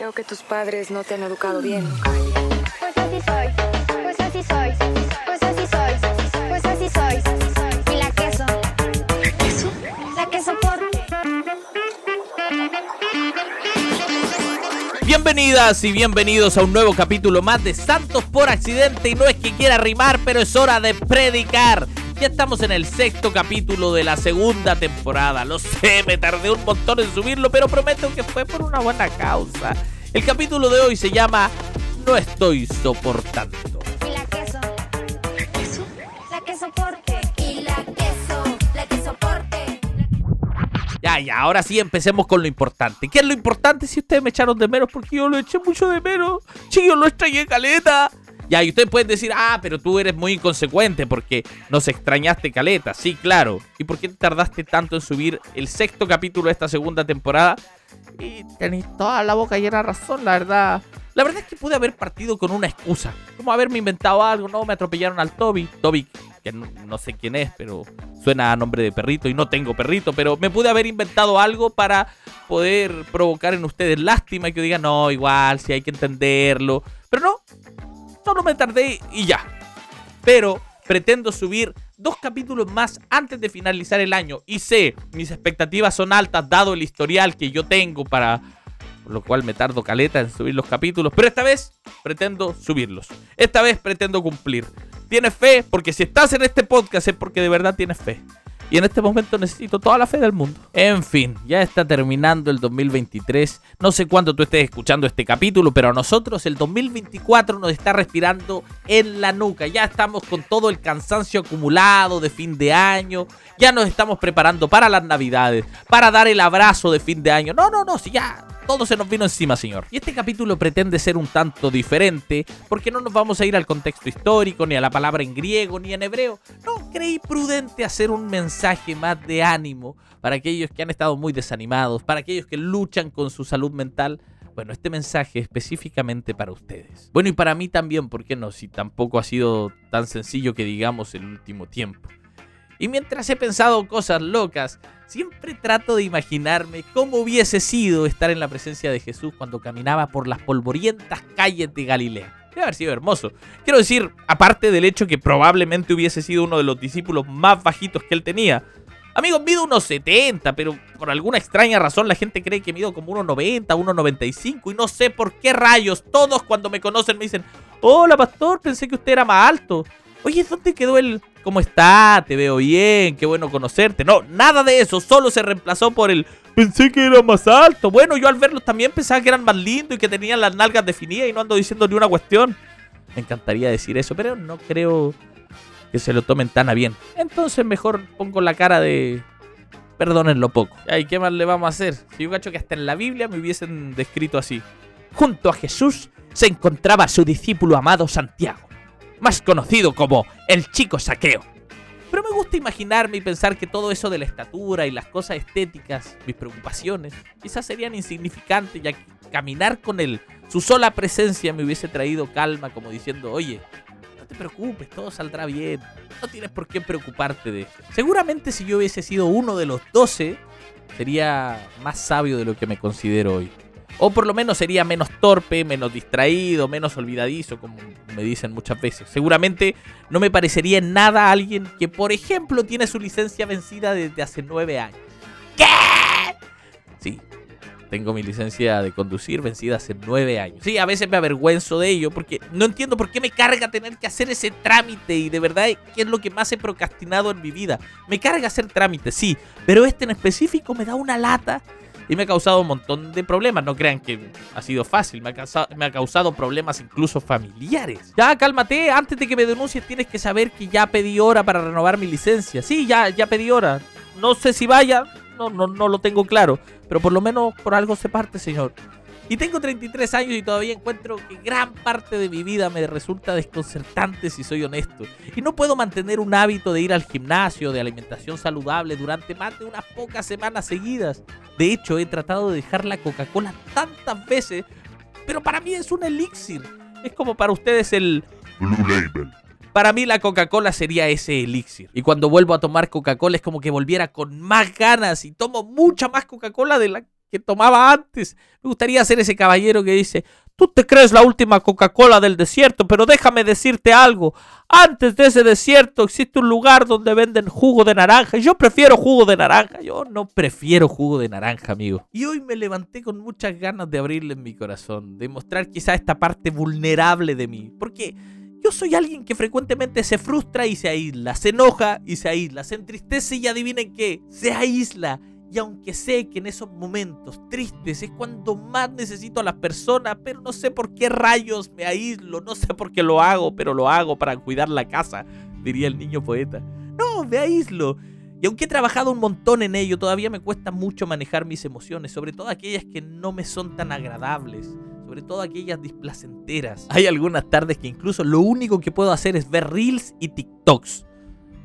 Creo que tus padres no te han educado bien. Pues así soy, pues así soy, pues así soy, pues así soy. Y la queso. ¿La queso? La queso porque. Bienvenidas y bienvenidos a un nuevo capítulo más de Santos por accidente y no es que quiera rimar, pero es hora de predicar. Ya estamos en el sexto capítulo de la segunda temporada. Lo sé, me tardé un montón en subirlo, pero prometo que fue por una buena causa. El capítulo de hoy se llama No estoy soportando. Y la queso. ¿La queso? La queso porque. Y la queso, la que soporte. Ya, ya, ahora sí empecemos con lo importante. ¿Qué es lo importante si ustedes me echaron de menos? Porque yo lo eché mucho de menos. Yo lo extrañé caleta. Ya, y ustedes pueden decir, ah, pero tú eres muy inconsecuente porque nos extrañaste caleta. Sí, claro. ¿Y por qué te tardaste tanto en subir el sexto capítulo de esta segunda temporada? Y tenéis toda la boca llena de razón, la verdad. La verdad es que pude haber partido con una excusa. Como haberme inventado algo, no, me atropellaron al Toby. Toby, que no sé quién es, pero suena a nombre de perrito y no tengo perrito. Pero me pude haber inventado algo para poder provocar en ustedes lástima y que digan, no, igual, si hay que entenderlo. Pero no, solo me tardé y ya. Pero pretendo subir dos capítulos más antes de finalizar el año. Y sé, mis expectativas son altas dado el historial que yo tengo para... Por lo cual me tardo caleta en subir los capítulos. Pero esta vez pretendo subirlos. Esta vez pretendo cumplir. Tienes fe, porque si estás en este podcast es porque de verdad tienes fe. Y en este momento necesito toda la fe del mundo. En fin, ya está terminando el 2023. No sé cuándo tú estés escuchando este capítulo, pero a nosotros el 2024 nos está respirando en la nuca. Ya estamos con todo el cansancio acumulado de fin de año. Ya nos estamos preparando para las navidades, para dar el abrazo de fin de año. No, no, no, si ya todo se nos vino encima, señor. Y este capítulo pretende ser un tanto diferente, porque no nos vamos a ir al contexto histórico, ni a la palabra en griego, ni en hebreo. No, creí prudente hacer un mensaje más de ánimo para aquellos que han estado muy desanimados, para aquellos que luchan con su salud mental. Bueno, este mensaje específicamente para ustedes. Bueno, y para mí también, ¿por qué no? Si tampoco ha sido tan sencillo que digamos el último tiempo. Y mientras he pensado cosas locas, siempre trato de imaginarme cómo hubiese sido estar en la presencia de Jesús cuando caminaba por las polvorientas calles de Galilea. Debe haber sido hermoso. Quiero decir, aparte del hecho que probablemente hubiese sido uno de los discípulos más bajitos que él tenía. Amigos, mido unos 70, pero por alguna extraña razón la gente cree que mido como 1,90, 1,95 y no sé por qué rayos. Todos cuando me conocen me dicen, hola pastor, pensé que usted era más alto. Oye, ¿dónde quedó el... ¿Cómo está? Te veo bien, qué bueno conocerte. No, nada de eso, solo se reemplazó por el... Pensé que era más alto. Bueno, yo al verlos también pensaba que eran más lindos y que tenían las nalgas definidas y no ando diciendo ni una cuestión. Me encantaría decir eso, pero no creo que se lo tomen tan a bien. Entonces mejor pongo la cara de... Perdónenlo poco. ¿Y qué más le vamos a hacer? Si yo cacho que hasta en la Biblia me hubiesen descrito así. Junto a Jesús se encontraba su discípulo amado Santiago más conocido como el chico saqueo. Pero me gusta imaginarme y pensar que todo eso de la estatura y las cosas estéticas, mis preocupaciones, quizás serían insignificantes, ya que caminar con él, su sola presencia me hubiese traído calma, como diciendo, oye, no te preocupes, todo saldrá bien, no tienes por qué preocuparte de eso. Seguramente si yo hubiese sido uno de los doce, sería más sabio de lo que me considero hoy. O por lo menos sería menos torpe, menos distraído, menos olvidadizo, como me dicen muchas veces. Seguramente no me parecería en nada alguien que, por ejemplo, tiene su licencia vencida desde hace nueve años. ¿Qué? Sí, tengo mi licencia de conducir vencida hace nueve años. Sí, a veces me avergüenzo de ello porque no entiendo por qué me carga tener que hacer ese trámite y de verdad qué es lo que más he procrastinado en mi vida. Me carga hacer trámites, sí, pero este en específico me da una lata y me ha causado un montón de problemas. No crean que ha sido fácil, me ha causado, me ha causado problemas incluso familiares. Ya, cálmate, antes de que me denuncies tienes que saber que ya pedí hora para renovar mi licencia. Sí, ya, ya pedí hora. No sé si vaya, no, no, no lo tengo claro, pero por lo menos por algo se parte, señor. Y tengo 33 años y todavía encuentro que gran parte de mi vida me resulta desconcertante si soy honesto. Y no puedo mantener un hábito de ir al gimnasio, de alimentación saludable durante más de unas pocas semanas seguidas. De hecho, he tratado de dejar la Coca-Cola tantas veces, pero para mí es un elixir. Es como para ustedes el... Blue Label. Para mí la Coca-Cola sería ese elixir. Y cuando vuelvo a tomar Coca-Cola es como que volviera con más ganas y tomo mucha más Coca-Cola de la que tomaba antes. Me gustaría ser ese caballero que dice, tú te crees la última Coca-Cola del desierto, pero déjame decirte algo. Antes de ese desierto existe un lugar donde venden jugo de naranja. Yo prefiero jugo de naranja. Yo no prefiero jugo de naranja, amigo. Y hoy me levanté con muchas ganas de abrirle mi corazón, de mostrar quizá esta parte vulnerable de mí. Porque yo soy alguien que frecuentemente se frustra y se aísla, se enoja y se aísla, se entristece y adivinen qué, se aísla. Y aunque sé que en esos momentos tristes es cuando más necesito a las personas, pero no sé por qué rayos me aíslo, no sé por qué lo hago, pero lo hago para cuidar la casa, diría el niño poeta. No, me aíslo. Y aunque he trabajado un montón en ello, todavía me cuesta mucho manejar mis emociones, sobre todo aquellas que no me son tan agradables, sobre todo aquellas displacenteras. Hay algunas tardes que incluso lo único que puedo hacer es ver reels y TikToks.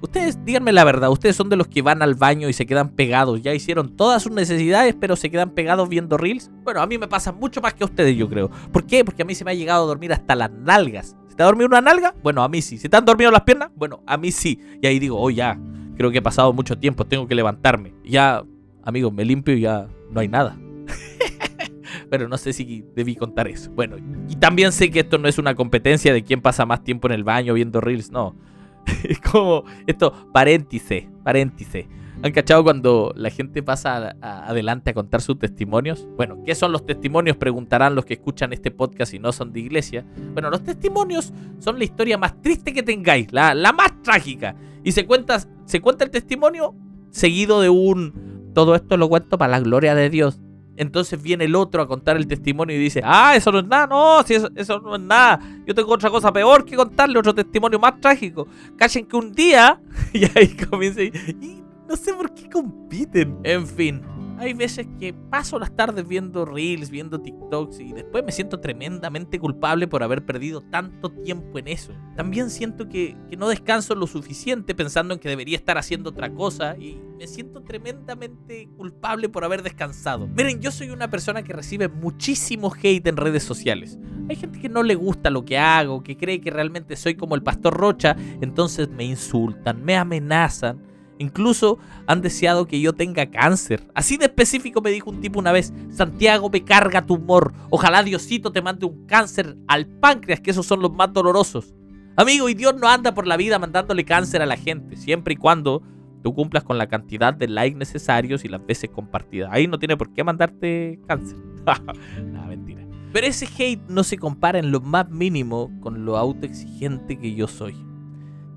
Ustedes, díganme la verdad, ustedes son de los que van al baño y se quedan pegados. Ya hicieron todas sus necesidades, pero se quedan pegados viendo reels. Bueno, a mí me pasa mucho más que a ustedes, yo creo. ¿Por qué? Porque a mí se me ha llegado a dormir hasta las nalgas. ¿Se te ha dormido una nalga? Bueno, a mí sí. ¿Se te han dormido las piernas? Bueno, a mí sí. Y ahí digo, oh ya, creo que he pasado mucho tiempo, tengo que levantarme. Ya, amigo, me limpio y ya no hay nada. pero no sé si debí contar eso. Bueno, y también sé que esto no es una competencia de quién pasa más tiempo en el baño viendo reels, no. Es como esto, paréntice, paréntice. ¿Han cachado cuando la gente pasa adelante a contar sus testimonios? Bueno, ¿qué son los testimonios? Preguntarán los que escuchan este podcast y no son de iglesia. Bueno, los testimonios son la historia más triste que tengáis, la, la más trágica. Y se cuenta, se cuenta el testimonio seguido de un... Todo esto lo cuento para la gloria de Dios. Entonces viene el otro a contar el testimonio y dice, ah, eso no es nada, no, si eso, eso no es nada. Yo tengo otra cosa peor que contarle, otro testimonio más trágico. Cachen que un día, y ahí comienza, y, y no sé por qué compiten. En fin, hay veces que paso las tardes viendo reels, viendo TikToks y después me siento tremendamente culpable por haber perdido tanto tiempo en eso. También siento que, que no descanso lo suficiente pensando en que debería estar haciendo otra cosa y me siento tremendamente culpable por haber descansado. Miren, yo soy una persona que recibe muchísimo hate en redes sociales. Hay gente que no le gusta lo que hago, que cree que realmente soy como el pastor Rocha, entonces me insultan, me amenazan. Incluso han deseado que yo tenga cáncer. Así de específico me dijo un tipo una vez, Santiago me carga tu humor. Ojalá Diosito te mande un cáncer al páncreas, que esos son los más dolorosos. Amigo, y Dios no anda por la vida mandándole cáncer a la gente, siempre y cuando tú cumplas con la cantidad de likes necesarios y las veces compartidas. Ahí no tiene por qué mandarte cáncer. Nada, mentira. Pero ese hate no se compara en lo más mínimo con lo autoexigente que yo soy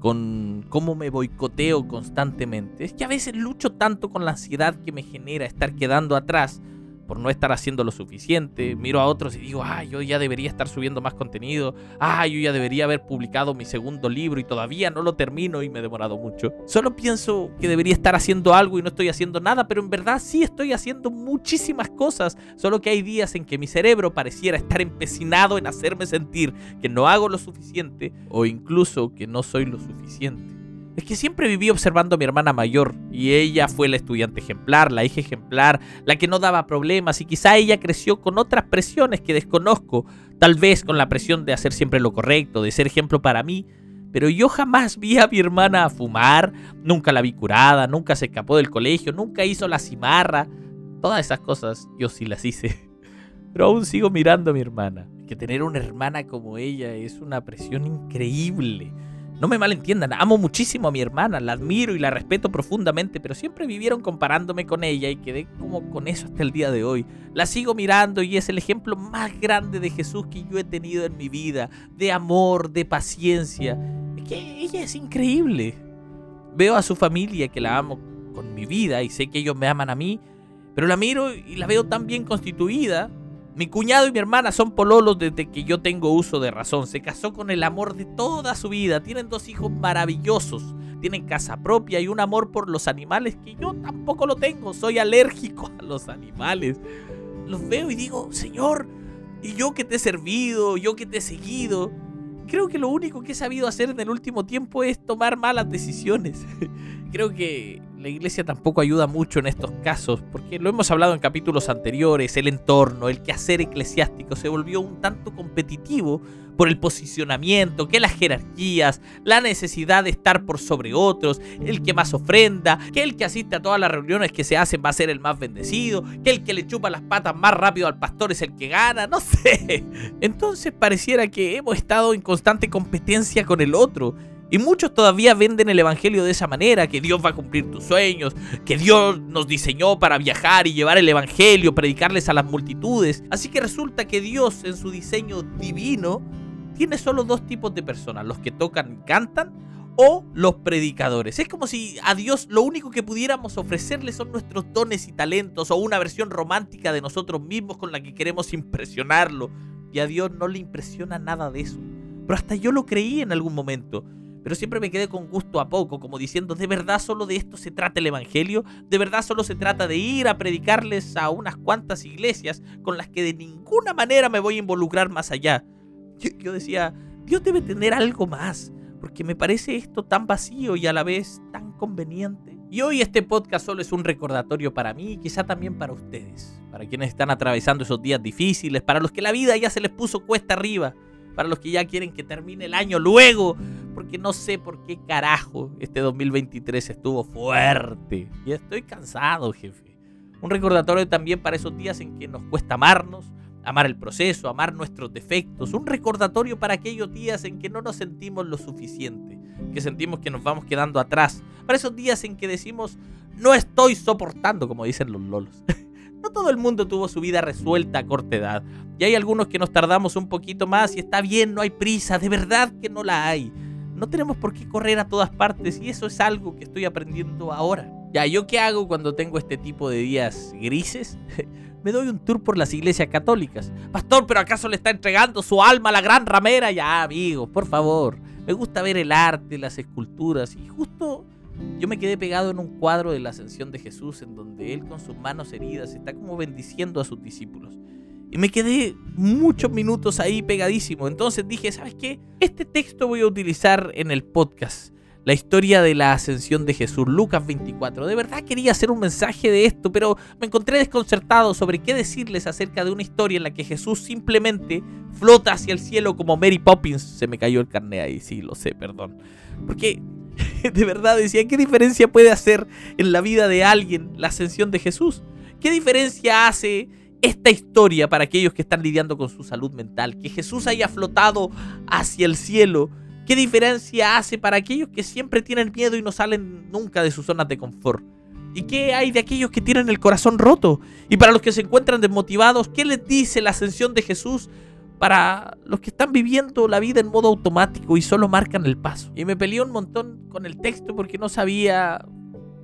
con cómo me boicoteo constantemente. Es que a veces lucho tanto con la ansiedad que me genera estar quedando atrás por no estar haciendo lo suficiente. Miro a otros y digo, ah, yo ya debería estar subiendo más contenido. Ah, yo ya debería haber publicado mi segundo libro y todavía no lo termino y me he demorado mucho. Solo pienso que debería estar haciendo algo y no estoy haciendo nada, pero en verdad sí estoy haciendo muchísimas cosas. Solo que hay días en que mi cerebro pareciera estar empecinado en hacerme sentir que no hago lo suficiente o incluso que no soy lo suficiente. Es que siempre viví observando a mi hermana mayor y ella fue la estudiante ejemplar, la hija ejemplar, la que no daba problemas y quizá ella creció con otras presiones que desconozco, tal vez con la presión de hacer siempre lo correcto, de ser ejemplo para mí, pero yo jamás vi a mi hermana fumar, nunca la vi curada, nunca se escapó del colegio, nunca hizo la cimarra, todas esas cosas yo sí las hice. Pero aún sigo mirando a mi hermana, que tener una hermana como ella es una presión increíble. No me malentiendan, amo muchísimo a mi hermana, la admiro y la respeto profundamente, pero siempre vivieron comparándome con ella y quedé como con eso hasta el día de hoy. La sigo mirando y es el ejemplo más grande de Jesús que yo he tenido en mi vida, de amor, de paciencia. Es que ella es increíble. Veo a su familia que la amo con mi vida y sé que ellos me aman a mí, pero la miro y la veo tan bien constituida. Mi cuñado y mi hermana son pololos desde que yo tengo uso de razón. Se casó con el amor de toda su vida. Tienen dos hijos maravillosos. Tienen casa propia y un amor por los animales que yo tampoco lo tengo. Soy alérgico a los animales. Los veo y digo, Señor, y yo que te he servido, yo que te he seguido. Creo que lo único que he sabido hacer en el último tiempo es tomar malas decisiones. Creo que la iglesia tampoco ayuda mucho en estos casos, porque lo hemos hablado en capítulos anteriores, el entorno, el quehacer eclesiástico se volvió un tanto competitivo por el posicionamiento, que las jerarquías, la necesidad de estar por sobre otros, el que más ofrenda, que el que asiste a todas las reuniones que se hacen va a ser el más bendecido, que el que le chupa las patas más rápido al pastor es el que gana, no sé. Entonces pareciera que hemos estado en constante competencia con el otro. Y muchos todavía venden el Evangelio de esa manera, que Dios va a cumplir tus sueños, que Dios nos diseñó para viajar y llevar el Evangelio, predicarles a las multitudes. Así que resulta que Dios en su diseño divino tiene solo dos tipos de personas, los que tocan y cantan o los predicadores. Es como si a Dios lo único que pudiéramos ofrecerle son nuestros dones y talentos o una versión romántica de nosotros mismos con la que queremos impresionarlo. Y a Dios no le impresiona nada de eso. Pero hasta yo lo creí en algún momento pero siempre me quedé con gusto a poco, como diciendo, ¿de verdad solo de esto se trata el Evangelio? ¿De verdad solo se trata de ir a predicarles a unas cuantas iglesias con las que de ninguna manera me voy a involucrar más allá? Yo, decía, Dios debe tener algo más, porque me parece esto tan vacío y a la vez tan conveniente. Y hoy este podcast solo es un recordatorio para mí y quizá también para ustedes, para quienes están atravesando esos días difíciles, para los que la vida ya se les puso cuesta arriba para los que ya quieren que termine el año luego, porque no sé por qué carajo este 2023 estuvo fuerte. Y estoy cansado, jefe. Un recordatorio también para esos días en que nos cuesta amarnos, amar el proceso, amar nuestros defectos. Un recordatorio para aquellos días en que no nos sentimos lo suficiente, que sentimos que nos vamos quedando atrás. Para esos días en que decimos, no estoy soportando, como dicen los lolos. No todo el mundo tuvo su vida resuelta a corta edad. Y hay algunos que nos tardamos un poquito más y está bien, no hay prisa, de verdad que no la hay. No tenemos por qué correr a todas partes y eso es algo que estoy aprendiendo ahora. Ya, ¿yo qué hago cuando tengo este tipo de días grises? Me doy un tour por las iglesias católicas. Pastor, ¿pero acaso le está entregando su alma a la gran ramera? Ya, amigos, por favor. Me gusta ver el arte, las esculturas y justo yo me quedé pegado en un cuadro de la ascensión de Jesús en donde él con sus manos heridas está como bendiciendo a sus discípulos. Y me quedé muchos minutos ahí pegadísimo. Entonces dije, ¿sabes qué? Este texto voy a utilizar en el podcast. La historia de la ascensión de Jesús, Lucas 24. De verdad quería hacer un mensaje de esto, pero me encontré desconcertado sobre qué decirles acerca de una historia en la que Jesús simplemente flota hacia el cielo como Mary Poppins. Se me cayó el carné ahí, sí, lo sé, perdón. Porque de verdad decía, ¿qué diferencia puede hacer en la vida de alguien la ascensión de Jesús? ¿Qué diferencia hace esta historia para aquellos que están lidiando con su salud mental? Que Jesús haya flotado hacia el cielo. ¿Qué diferencia hace para aquellos que siempre tienen miedo y no salen nunca de sus zonas de confort? ¿Y qué hay de aquellos que tienen el corazón roto? Y para los que se encuentran desmotivados, ¿qué les dice la ascensión de Jesús para los que están viviendo la vida en modo automático y solo marcan el paso. Y me peleé un montón con el texto porque no sabía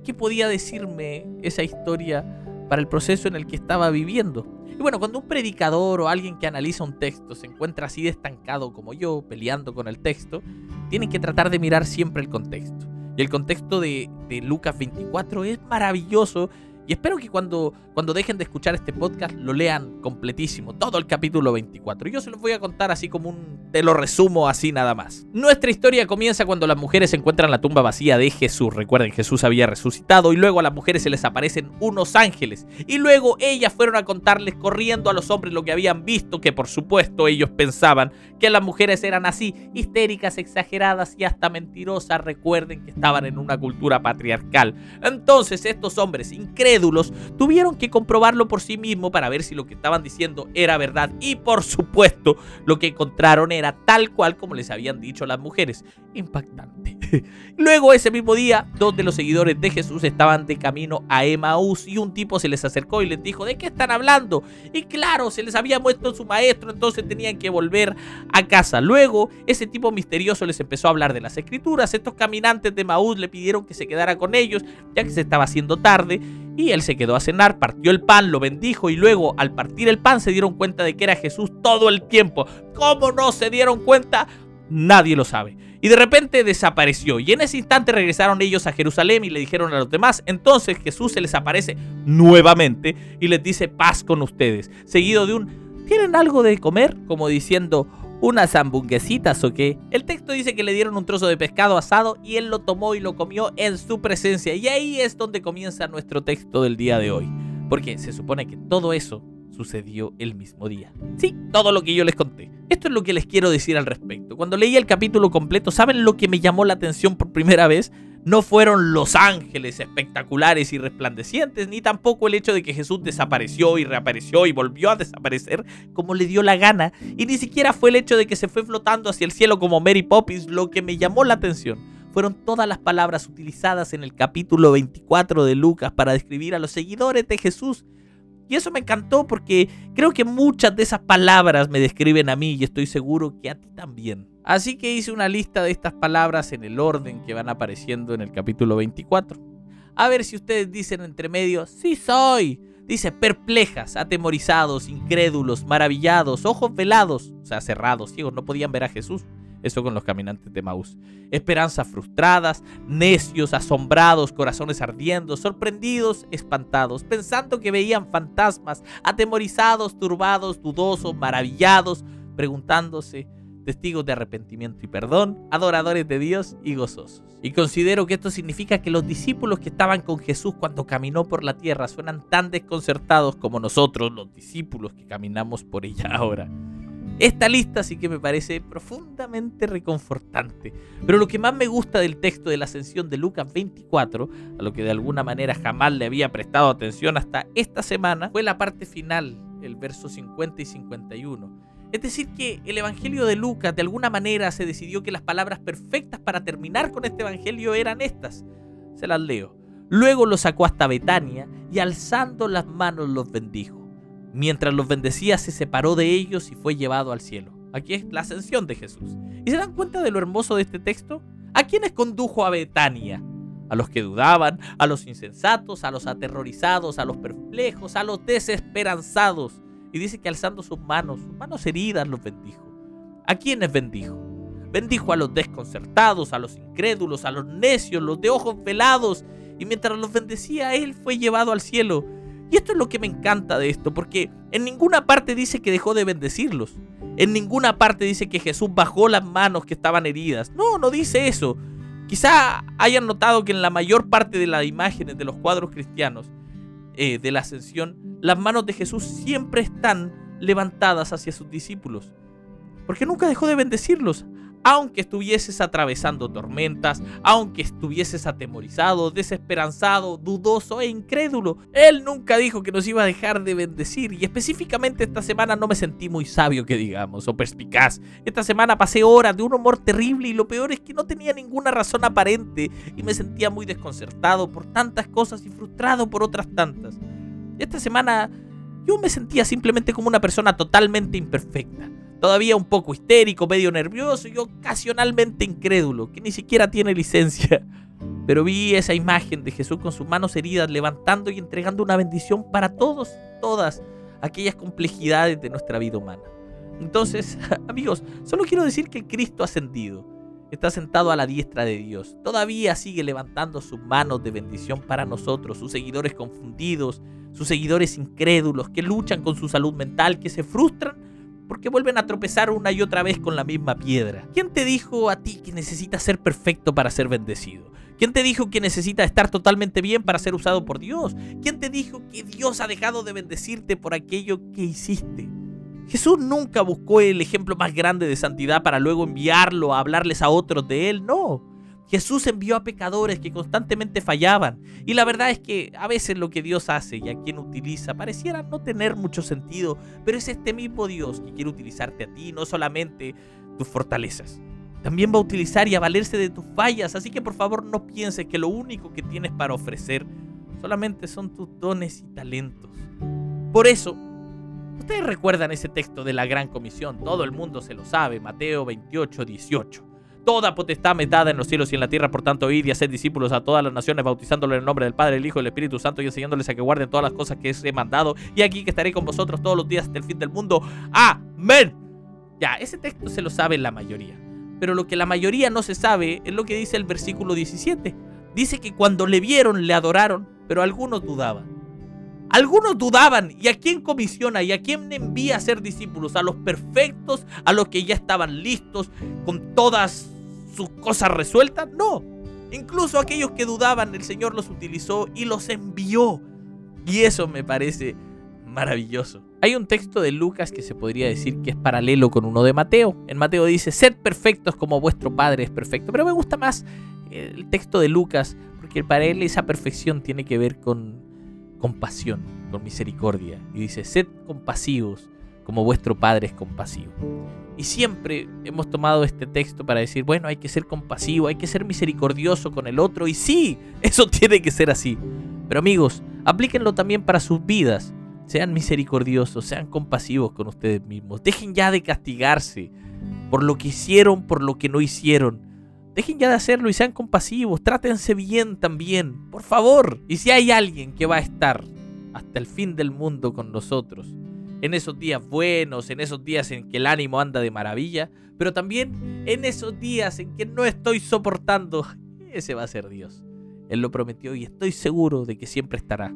qué podía decirme esa historia para el proceso en el que estaba viviendo. Y bueno, cuando un predicador o alguien que analiza un texto se encuentra así de estancado como yo, peleando con el texto, tienen que tratar de mirar siempre el contexto. Y el contexto de, de Lucas 24 es maravilloso y espero que cuando, cuando dejen de escuchar este podcast lo lean completísimo, todo el capítulo 24. Yo se los voy a contar así como un... Te lo resumo así nada más. Nuestra historia comienza cuando las mujeres encuentran la tumba vacía de Jesús. Recuerden, Jesús había resucitado y luego a las mujeres se les aparecen unos ángeles. Y luego ellas fueron a contarles corriendo a los hombres lo que habían visto, que por supuesto ellos pensaban que las mujeres eran así, histéricas, exageradas y hasta mentirosas. Recuerden que estaban en una cultura patriarcal. Entonces estos hombres increíbles tuvieron que comprobarlo por sí mismos para ver si lo que estaban diciendo era verdad y por supuesto lo que encontraron era tal cual como les habían dicho las mujeres. Impactante. Luego ese mismo día, dos de los seguidores de Jesús estaban de camino a Emaús y un tipo se les acercó y les dijo, ¿de qué están hablando? Y claro, se les había muerto su maestro, entonces tenían que volver a casa. Luego, ese tipo misterioso les empezó a hablar de las escrituras. Estos caminantes de Emaús le pidieron que se quedara con ellos, ya que se estaba haciendo tarde. Y él se quedó a cenar, partió el pan, lo bendijo y luego al partir el pan se dieron cuenta de que era Jesús todo el tiempo. ¿Cómo no se dieron cuenta? Nadie lo sabe. Y de repente desapareció. Y en ese instante regresaron ellos a Jerusalén y le dijeron a los demás. Entonces Jesús se les aparece nuevamente y les dice paz con ustedes. Seguido de un, ¿tienen algo de comer? Como diciendo, ¿Unas hamburguesitas o qué? El texto dice que le dieron un trozo de pescado asado y él lo tomó y lo comió en su presencia. Y ahí es donde comienza nuestro texto del día de hoy. Porque se supone que todo eso sucedió el mismo día. Sí, todo lo que yo les conté. Esto es lo que les quiero decir al respecto. Cuando leí el capítulo completo, ¿saben lo que me llamó la atención por primera vez? No fueron los ángeles espectaculares y resplandecientes, ni tampoco el hecho de que Jesús desapareció y reapareció y volvió a desaparecer como le dio la gana, y ni siquiera fue el hecho de que se fue flotando hacia el cielo como Mary Poppins lo que me llamó la atención. Fueron todas las palabras utilizadas en el capítulo 24 de Lucas para describir a los seguidores de Jesús y eso me encantó porque creo que muchas de esas palabras me describen a mí y estoy seguro que a ti también. Así que hice una lista de estas palabras en el orden que van apareciendo en el capítulo 24. A ver si ustedes dicen entre medio, sí soy. Dice perplejas, atemorizados, incrédulos, maravillados, ojos velados, o sea, cerrados, ciegos, no podían ver a Jesús. Eso con los caminantes de Maús. Esperanzas frustradas, necios, asombrados, corazones ardiendo, sorprendidos, espantados, pensando que veían fantasmas, atemorizados, turbados, dudosos, maravillados, preguntándose, testigos de arrepentimiento y perdón, adoradores de Dios y gozosos. Y considero que esto significa que los discípulos que estaban con Jesús cuando caminó por la tierra suenan tan desconcertados como nosotros, los discípulos que caminamos por ella ahora. Esta lista sí que me parece profundamente reconfortante. Pero lo que más me gusta del texto de la ascensión de Lucas 24, a lo que de alguna manera jamás le había prestado atención hasta esta semana, fue la parte final, el verso 50 y 51. Es decir, que el Evangelio de Lucas de alguna manera se decidió que las palabras perfectas para terminar con este Evangelio eran estas. Se las leo. Luego los sacó hasta Betania y alzando las manos los bendijo. Mientras los bendecía, se separó de ellos y fue llevado al cielo. Aquí es la ascensión de Jesús. ¿Y se dan cuenta de lo hermoso de este texto? ¿A quiénes condujo a Betania? A los que dudaban, a los insensatos, a los aterrorizados, a los perplejos, a los desesperanzados. Y dice que alzando sus manos, sus manos heridas, los bendijo. ¿A quiénes bendijo? Bendijo a los desconcertados, a los incrédulos, a los necios, los de ojos velados. Y mientras los bendecía, él fue llevado al cielo. Y esto es lo que me encanta de esto, porque en ninguna parte dice que dejó de bendecirlos. En ninguna parte dice que Jesús bajó las manos que estaban heridas. No, no dice eso. Quizá hayan notado que en la mayor parte de las imágenes de los cuadros cristianos eh, de la ascensión, las manos de Jesús siempre están levantadas hacia sus discípulos. Porque nunca dejó de bendecirlos aunque estuvieses atravesando tormentas, aunque estuvieses atemorizado, desesperanzado, dudoso e incrédulo. Él nunca dijo que nos iba a dejar de bendecir y específicamente esta semana no me sentí muy sabio que digamos, o perspicaz. Esta semana pasé horas de un humor terrible y lo peor es que no tenía ninguna razón aparente y me sentía muy desconcertado por tantas cosas y frustrado por otras tantas. Esta semana yo me sentía simplemente como una persona totalmente imperfecta todavía un poco histérico, medio nervioso y ocasionalmente incrédulo, que ni siquiera tiene licencia. Pero vi esa imagen de Jesús con sus manos heridas levantando y entregando una bendición para todos, todas aquellas complejidades de nuestra vida humana. Entonces, amigos, solo quiero decir que el Cristo ascendido está sentado a la diestra de Dios. Todavía sigue levantando sus manos de bendición para nosotros, sus seguidores confundidos, sus seguidores incrédulos que luchan con su salud mental, que se frustran porque vuelven a tropezar una y otra vez con la misma piedra. ¿Quién te dijo a ti que necesitas ser perfecto para ser bendecido? ¿Quién te dijo que necesitas estar totalmente bien para ser usado por Dios? ¿Quién te dijo que Dios ha dejado de bendecirte por aquello que hiciste? Jesús nunca buscó el ejemplo más grande de santidad para luego enviarlo a hablarles a otros de él, no. Jesús envió a pecadores que constantemente fallaban. Y la verdad es que a veces lo que Dios hace y a quien utiliza pareciera no tener mucho sentido, pero es este mismo Dios que quiere utilizarte a ti, no solamente tus fortalezas. También va a utilizar y a valerse de tus fallas, así que por favor no pienses que lo único que tienes para ofrecer solamente son tus dones y talentos. Por eso, ustedes recuerdan ese texto de la Gran Comisión, todo el mundo se lo sabe, Mateo 28, 18. Toda potestad me dada en los cielos y en la tierra, por tanto, id y haced discípulos a todas las naciones, bautizándolos en el nombre del Padre, el Hijo y el Espíritu Santo y enseñándoles a que guarden todas las cosas que os he mandado. Y aquí que estaré con vosotros todos los días hasta el fin del mundo. Amén. Ya, ese texto se lo sabe la mayoría. Pero lo que la mayoría no se sabe es lo que dice el versículo 17. Dice que cuando le vieron, le adoraron, pero algunos dudaban. Algunos dudaban, ¿y a quién comisiona? ¿Y a quién envía a ser discípulos? ¿A los perfectos? ¿A los que ya estaban listos con todas sus cosas resueltas? No. Incluso aquellos que dudaban, el Señor los utilizó y los envió. Y eso me parece maravilloso. Hay un texto de Lucas que se podría decir que es paralelo con uno de Mateo. En Mateo dice, sed perfectos como vuestro Padre es perfecto. Pero me gusta más el texto de Lucas, porque para él esa perfección tiene que ver con compasión, con misericordia. Y dice, sed compasivos como vuestro Padre es compasivo. Y siempre hemos tomado este texto para decir, bueno, hay que ser compasivo, hay que ser misericordioso con el otro. Y sí, eso tiene que ser así. Pero amigos, aplíquenlo también para sus vidas. Sean misericordiosos, sean compasivos con ustedes mismos. Dejen ya de castigarse por lo que hicieron, por lo que no hicieron. Dejen ya de hacerlo y sean compasivos. Trátense bien también, por favor. Y si hay alguien que va a estar hasta el fin del mundo con nosotros, en esos días buenos, en esos días en que el ánimo anda de maravilla, pero también en esos días en que no estoy soportando, ese va a ser Dios. Él lo prometió y estoy seguro de que siempre estará.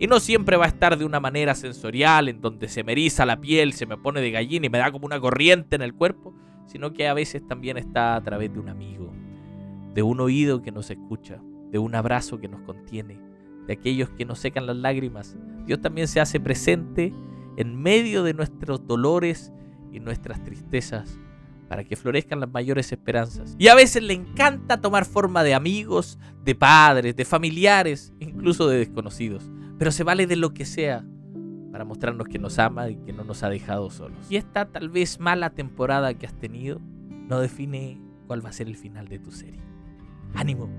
Y no siempre va a estar de una manera sensorial, en donde se me eriza la piel, se me pone de gallina y me da como una corriente en el cuerpo, sino que a veces también está a través de un amigo, de un oído que nos escucha, de un abrazo que nos contiene, de aquellos que nos secan las lágrimas. Dios también se hace presente en medio de nuestros dolores y nuestras tristezas para que florezcan las mayores esperanzas. Y a veces le encanta tomar forma de amigos, de padres, de familiares, incluso de desconocidos. Pero se vale de lo que sea para mostrarnos que nos ama y que no nos ha dejado solos. Y esta tal vez mala temporada que has tenido no define cuál va a ser el final de tu serie. Ánimo,